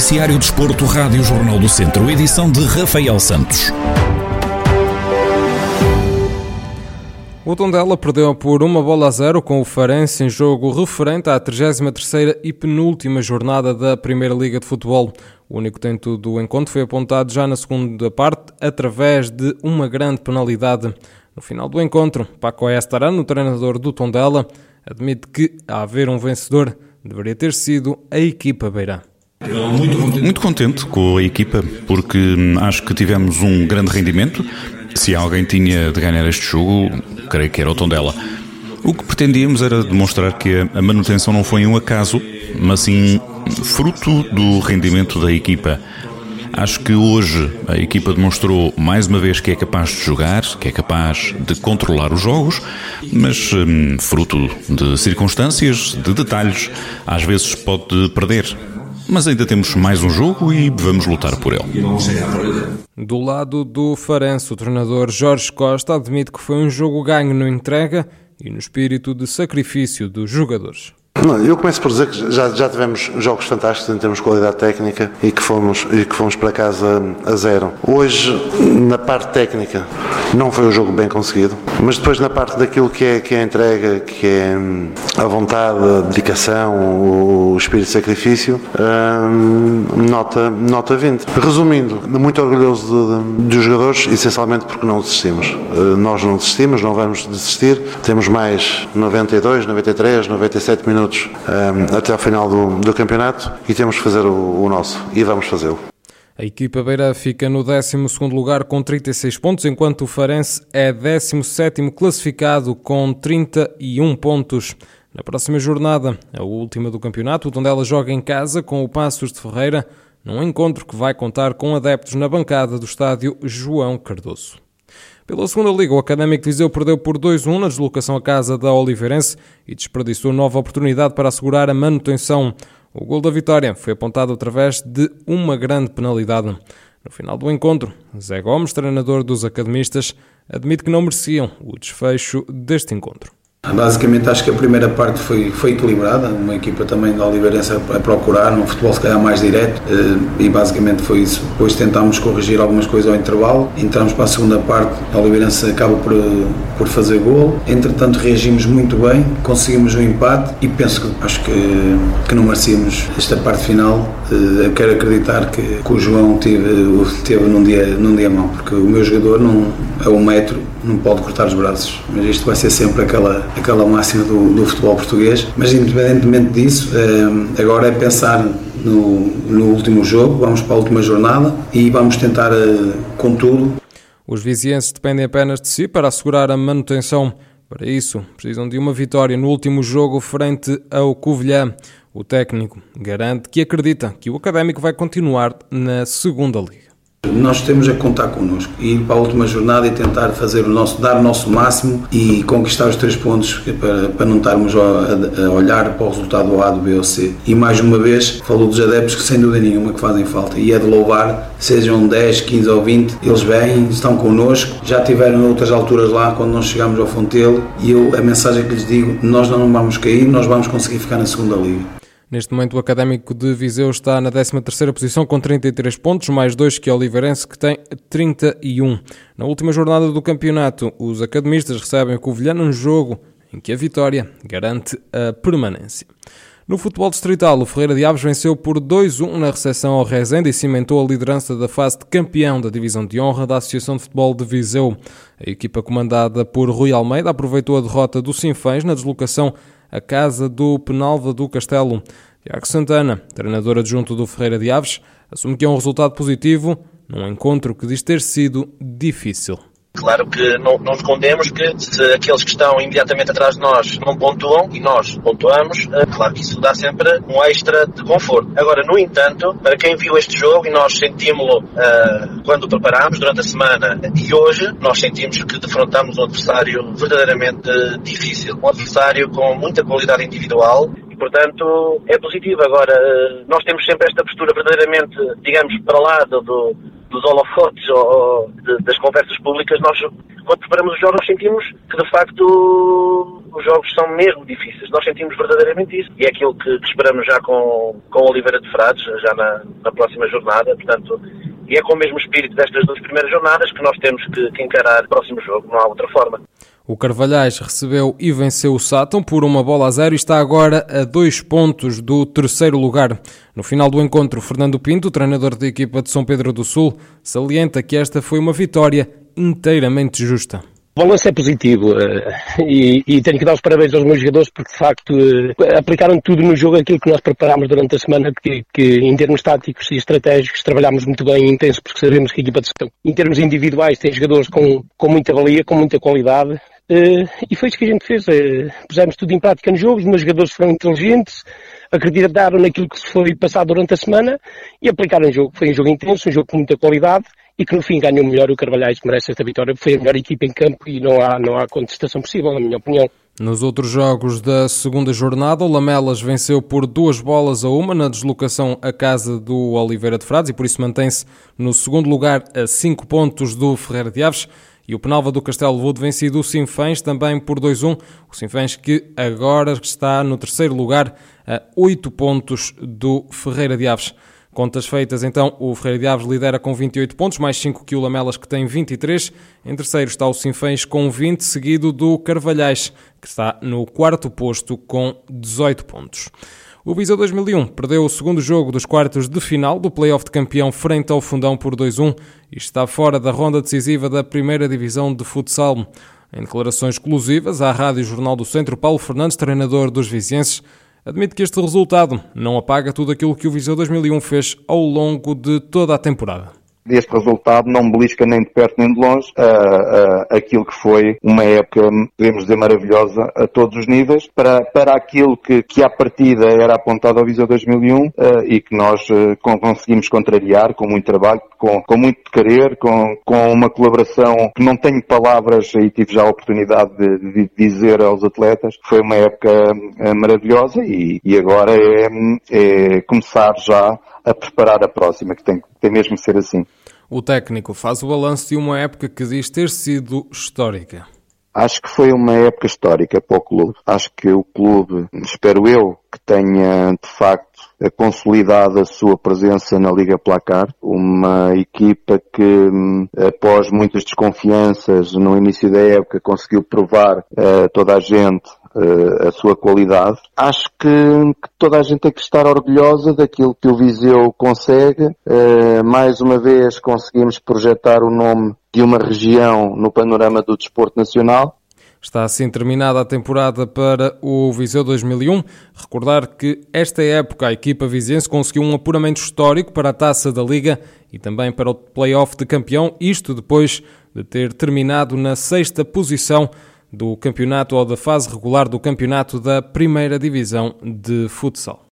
Noticiário Desporto, Rádio Jornal do Centro, edição de Rafael Santos. O Tondela perdeu por uma bola a zero com o Farense em jogo referente à 33ª e penúltima jornada da Primeira Liga de Futebol. O único tento do encontro foi apontado já na segunda parte através de uma grande penalidade. No final do encontro, Paco Estarano, treinador do Tondela, admite que, a haver um vencedor, deveria ter sido a equipa beirã. Muito contente com a equipa, porque hum, acho que tivemos um grande rendimento. Se alguém tinha de ganhar este jogo, creio que era o Tondela. O que pretendíamos era demonstrar que a manutenção não foi um acaso, mas sim fruto do rendimento da equipa. Acho que hoje a equipa demonstrou mais uma vez que é capaz de jogar, que é capaz de controlar os jogos, mas hum, fruto de circunstâncias, de detalhes, às vezes pode perder. Mas ainda temos mais um jogo e vamos lutar por ele. Do lado do Farense, o treinador Jorge Costa admite que foi um jogo ganho no entrega e no espírito de sacrifício dos jogadores. Não, eu começo por dizer que já, já tivemos jogos fantásticos em termos de qualidade técnica e que fomos, e que fomos para casa a zero. Hoje, na parte técnica, não foi um jogo bem conseguido, mas depois na parte daquilo que é, que é a entrega, que é hum, a vontade, a dedicação, o espírito de sacrifício, hum, nota, nota 20. Resumindo, muito orgulhoso dos jogadores, essencialmente porque não desistimos. Uh, nós não desistimos, não vamos desistir. Temos mais 92, 93, 97 minutos minutos um, até ao final do, do, campeonato e temos que fazer o, o nosso e vamos fazê-lo. A equipa beira fica no 12 lugar com 36 pontos, enquanto o Farense é 17 classificado com 31 pontos. Na próxima jornada, a última do campeonato, o Tondela joga em casa com o Passos de Ferreira, num encontro que vai contar com adeptos na bancada do estádio João Cardoso. Pela segunda liga, o Académico de Viseu perdeu por 2-1 na deslocação à casa da Oliveirense e desperdiçou nova oportunidade para assegurar a manutenção. O gol da vitória foi apontado através de uma grande penalidade. No final do encontro, Zé Gomes, treinador dos academistas, admite que não mereciam o desfecho deste encontro. Basicamente acho que a primeira parte foi, foi equilibrada, uma equipa também da Oliveirense a procurar, um futebol se calhar mais direto. Eh, e basicamente foi isso. Depois tentámos corrigir algumas coisas ao intervalo, entramos para a segunda parte, a Oliveirense acaba por, por fazer gol, entretanto reagimos muito bem, conseguimos um empate. E penso que acho que, que não merecíamos esta parte final. Eh, eu quero acreditar que, que o João teve, teve num, dia, num dia mau, porque o meu jogador não é um metro, não pode cortar os braços, mas isto vai ser sempre aquela aquela máxima do, do futebol português. Mas independentemente disso, eh, agora é pensar no, no último jogo, vamos para a última jornada e vamos tentar eh, com tudo. Os vizienses dependem apenas de si para assegurar a manutenção. Para isso, precisam de uma vitória no último jogo frente ao Covilhã. O técnico garante que acredita que o Académico vai continuar na segunda liga. Nós temos a contar connosco ir para a última jornada e tentar fazer o nosso, dar o nosso máximo e conquistar os três pontos para, para não estarmos a, a olhar para o resultado do A, do B ou C. E mais uma vez, falou dos adeptos que sem dúvida nenhuma que fazem falta e é de louvar, sejam 10, 15 ou 20, eles vêm, estão connosco, já tiveram outras alturas lá quando nós chegamos ao Fontelo e eu, a mensagem que lhes digo, nós não vamos cair, nós vamos conseguir ficar na segunda liga. Neste momento, o Académico de Viseu está na 13ª posição com 33 pontos, mais dois que o Oliveirense, que tem 31. Na última jornada do campeonato, os academistas recebem o Covilhã num jogo em que a vitória garante a permanência. No futebol distrital, o Ferreira de Aves venceu por 2-1 na recepção ao Rezende e cimentou a liderança da fase de campeão da divisão de honra da Associação de Futebol de Viseu. A equipa comandada por Rui Almeida aproveitou a derrota do Sinfãs na deslocação à casa do Penalva do Castelo. Tiago Santana, treinador adjunto do Ferreira de Aves, assume que é um resultado positivo num encontro que diz ter sido difícil. Claro que não, não, escondemos que se aqueles que estão imediatamente atrás de nós não pontuam e nós pontuamos, eh, claro que isso dá sempre um extra de conforto. Agora, no entanto, para quem viu este jogo e nós sentimos-lo uh, quando preparámos durante a semana e hoje, nós sentimos que defrontamos um adversário verdadeiramente difícil, um adversário com muita qualidade individual portanto é positivo. Agora, eh, nós temos sempre esta postura verdadeiramente, digamos, para lá do, dos holofotes ou de, das conversas públicas, nós, quando preparamos os jogos, sentimos que, de facto, os jogos são mesmo difíceis. Nós sentimos verdadeiramente isso. E é aquilo que, que esperamos já com, com Oliveira de Frades, já na, na próxima jornada. Portanto, e é com o mesmo espírito destas duas primeiras jornadas que nós temos que, que encarar o próximo jogo, não há outra forma. O Carvalhais recebeu e venceu o Sátão por uma bola a zero e está agora a dois pontos do terceiro lugar. No final do encontro, Fernando Pinto, treinador da equipa de São Pedro do Sul, salienta que esta foi uma vitória inteiramente justa. Balanço é positivo uh, e, e, tenho que dar os parabéns aos meus jogadores porque de facto uh, aplicaram tudo no jogo aquilo que nós preparámos durante a semana, que, que em termos táticos e estratégicos trabalhámos muito bem e intenso porque sabemos que a equipa de gestão, em termos individuais, tem jogadores com, com muita valia, com muita qualidade uh, e foi isso que a gente fez. pusemos tudo em prática no jogo, os meus jogadores foram inteligentes, acreditaram naquilo que se foi passado durante a semana e aplicaram o jogo. Foi um jogo intenso, um jogo com muita qualidade e que no fim ganhou melhor o Carvalhais, que merece esta vitória. Foi a melhor equipa em campo e não há, não há contestação possível, na minha opinião. Nos outros jogos da segunda jornada, o Lamelas venceu por duas bolas a uma na deslocação à casa do Oliveira de Frades e por isso mantém-se no segundo lugar a cinco pontos do Ferreira de Aves. E o Penalva do Castelo de vencido o Sinfãs também por 2-1. O Sinfãs que agora está no terceiro lugar a oito pontos do Ferreira de Aves. Contas feitas, então, o Ferreira de Aves lidera com 28 pontos, mais 5 que o Lamelas, que tem 23. Em terceiro está o Sinfãs com 20, seguido do Carvalhais, que está no quarto posto com 18 pontos. O Viseu 2001 perdeu o segundo jogo dos quartos de final do play-off de campeão frente ao Fundão por 2-1 e está fora da ronda decisiva da primeira divisão de futsal. Em declarações exclusivas à Rádio Jornal do Centro, Paulo Fernandes, treinador dos vizienses, admite que este resultado não apaga tudo aquilo que o Viseu 2001 fez ao longo de toda a temporada este resultado não belisca nem de perto nem de longe uh, uh, aquilo que foi uma época, podemos dizer, maravilhosa a todos os níveis, para, para aquilo que, que à partida era apontado ao Viseu 2001 uh, e que nós uh, conseguimos contrariar com muito trabalho, com, com muito querer, com, com uma colaboração que não tenho palavras e tive já a oportunidade de, de dizer aos atletas. Foi uma época uh, maravilhosa e, e agora é, é começar já a preparar a próxima, que tem, tem mesmo que ser assim. O técnico faz o balanço de uma época que diz ter sido histórica. Acho que foi uma época histórica para o clube. Acho que o clube, espero eu, que tenha de facto consolidado a sua presença na Liga Placar. Uma equipa que, após muitas desconfianças no início da época, conseguiu provar a toda a gente uh, a sua qualidade. Acho que, que, toda a gente tem que estar orgulhosa daquilo que o Viseu consegue. Uh, mais uma vez conseguimos projetar o nome de uma região no panorama do desporto nacional. Está assim terminada a temporada para o Viseu 2001. Recordar que esta época a equipa viziense conseguiu um apuramento histórico para a Taça da Liga e também para o Play-off de campeão, isto depois de ter terminado na sexta posição do campeonato ou da fase regular do campeonato da primeira divisão de futsal.